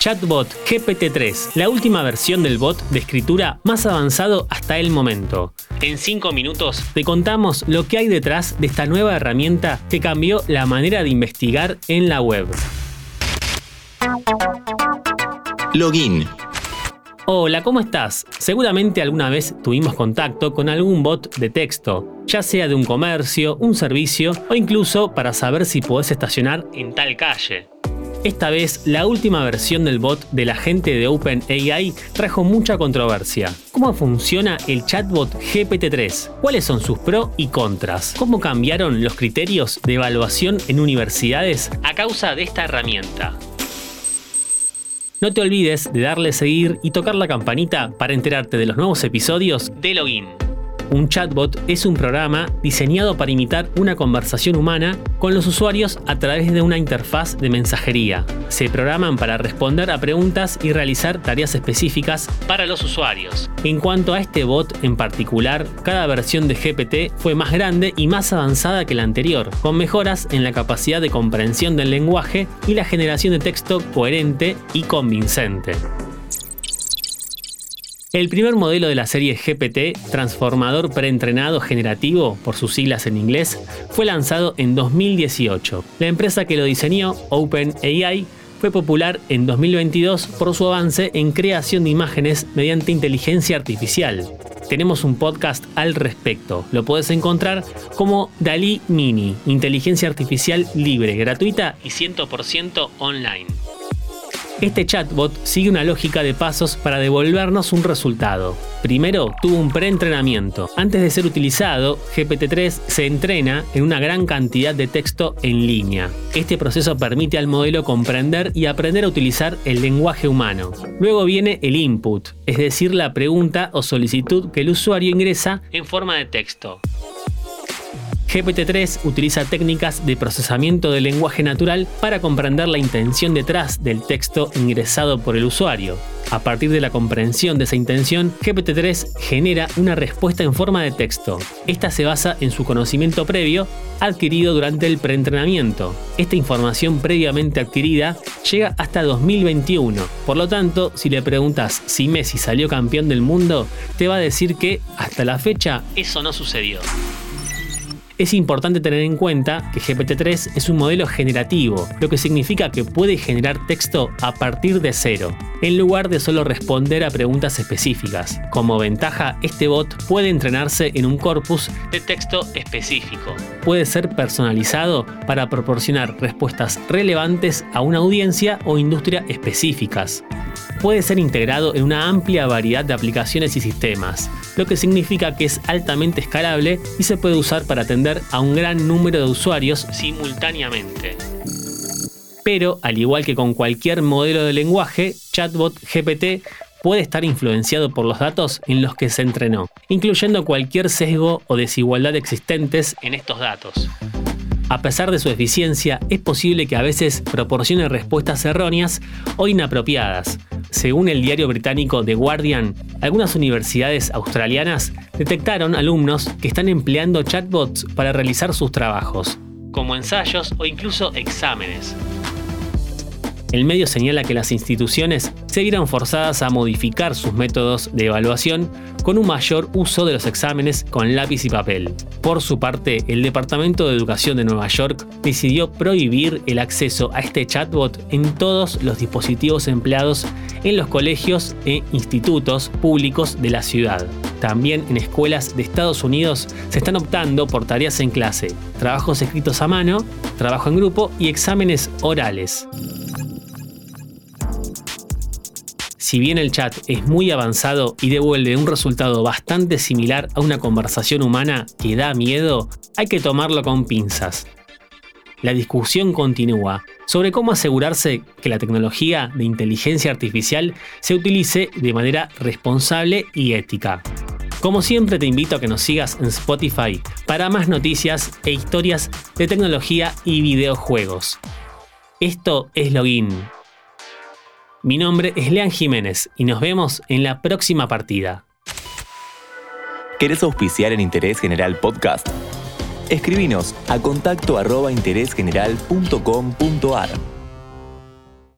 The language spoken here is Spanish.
Chatbot GPT-3, la última versión del bot de escritura más avanzado hasta el momento. En 5 minutos te contamos lo que hay detrás de esta nueva herramienta que cambió la manera de investigar en la web. Login. Hola, ¿cómo estás? Seguramente alguna vez tuvimos contacto con algún bot de texto, ya sea de un comercio, un servicio o incluso para saber si podés estacionar en tal calle. Esta vez, la última versión del bot de la gente de OpenAI trajo mucha controversia. ¿Cómo funciona el chatbot GPT-3? ¿Cuáles son sus pros y contras? ¿Cómo cambiaron los criterios de evaluación en universidades a causa de esta herramienta? No te olvides de darle seguir y tocar la campanita para enterarte de los nuevos episodios de Login. Un chatbot es un programa diseñado para imitar una conversación humana con los usuarios a través de una interfaz de mensajería. Se programan para responder a preguntas y realizar tareas específicas para los usuarios. En cuanto a este bot en particular, cada versión de GPT fue más grande y más avanzada que la anterior, con mejoras en la capacidad de comprensión del lenguaje y la generación de texto coherente y convincente. El primer modelo de la serie GPT, transformador preentrenado generativo, por sus siglas en inglés, fue lanzado en 2018. La empresa que lo diseñó, OpenAI, fue popular en 2022 por su avance en creación de imágenes mediante inteligencia artificial. Tenemos un podcast al respecto. Lo puedes encontrar como DALI Mini, inteligencia artificial libre, gratuita y 100% online. Este chatbot sigue una lógica de pasos para devolvernos un resultado. Primero, tuvo un preentrenamiento. Antes de ser utilizado, GPT-3 se entrena en una gran cantidad de texto en línea. Este proceso permite al modelo comprender y aprender a utilizar el lenguaje humano. Luego viene el input, es decir, la pregunta o solicitud que el usuario ingresa en forma de texto. GPT-3 utiliza técnicas de procesamiento del lenguaje natural para comprender la intención detrás del texto ingresado por el usuario. A partir de la comprensión de esa intención, GPT-3 genera una respuesta en forma de texto. Esta se basa en su conocimiento previo adquirido durante el preentrenamiento. Esta información previamente adquirida llega hasta 2021. Por lo tanto, si le preguntas si Messi salió campeón del mundo, te va a decir que hasta la fecha eso no sucedió es importante tener en cuenta que GPT-3 es un modelo generativo, lo que significa que puede generar texto a partir de cero, en lugar de solo responder a preguntas específicas. Como ventaja, este bot puede entrenarse en un corpus de texto específico. Puede ser personalizado para proporcionar respuestas relevantes a una audiencia o industria específicas puede ser integrado en una amplia variedad de aplicaciones y sistemas, lo que significa que es altamente escalable y se puede usar para atender a un gran número de usuarios simultáneamente. Pero, al igual que con cualquier modelo de lenguaje, Chatbot GPT puede estar influenciado por los datos en los que se entrenó, incluyendo cualquier sesgo o desigualdad existentes en estos datos. A pesar de su eficiencia, es posible que a veces proporcione respuestas erróneas o inapropiadas, según el diario británico The Guardian, algunas universidades australianas detectaron alumnos que están empleando chatbots para realizar sus trabajos, como ensayos o incluso exámenes. El medio señala que las instituciones se vieron forzadas a modificar sus métodos de evaluación con un mayor uso de los exámenes con lápiz y papel. Por su parte, el Departamento de Educación de Nueva York decidió prohibir el acceso a este chatbot en todos los dispositivos empleados en los colegios e institutos públicos de la ciudad. También en escuelas de Estados Unidos se están optando por tareas en clase, trabajos escritos a mano, trabajo en grupo y exámenes orales. Si bien el chat es muy avanzado y devuelve un resultado bastante similar a una conversación humana que da miedo, hay que tomarlo con pinzas. La discusión continúa sobre cómo asegurarse que la tecnología de inteligencia artificial se utilice de manera responsable y ética. Como siempre te invito a que nos sigas en Spotify para más noticias e historias de tecnología y videojuegos. Esto es Login, mi nombre es Lean Jiménez y nos vemos en la próxima partida. ¿Querés auspiciar en Interés General Podcast? Escribinos a contacto arroba interésgeneral.com.ar.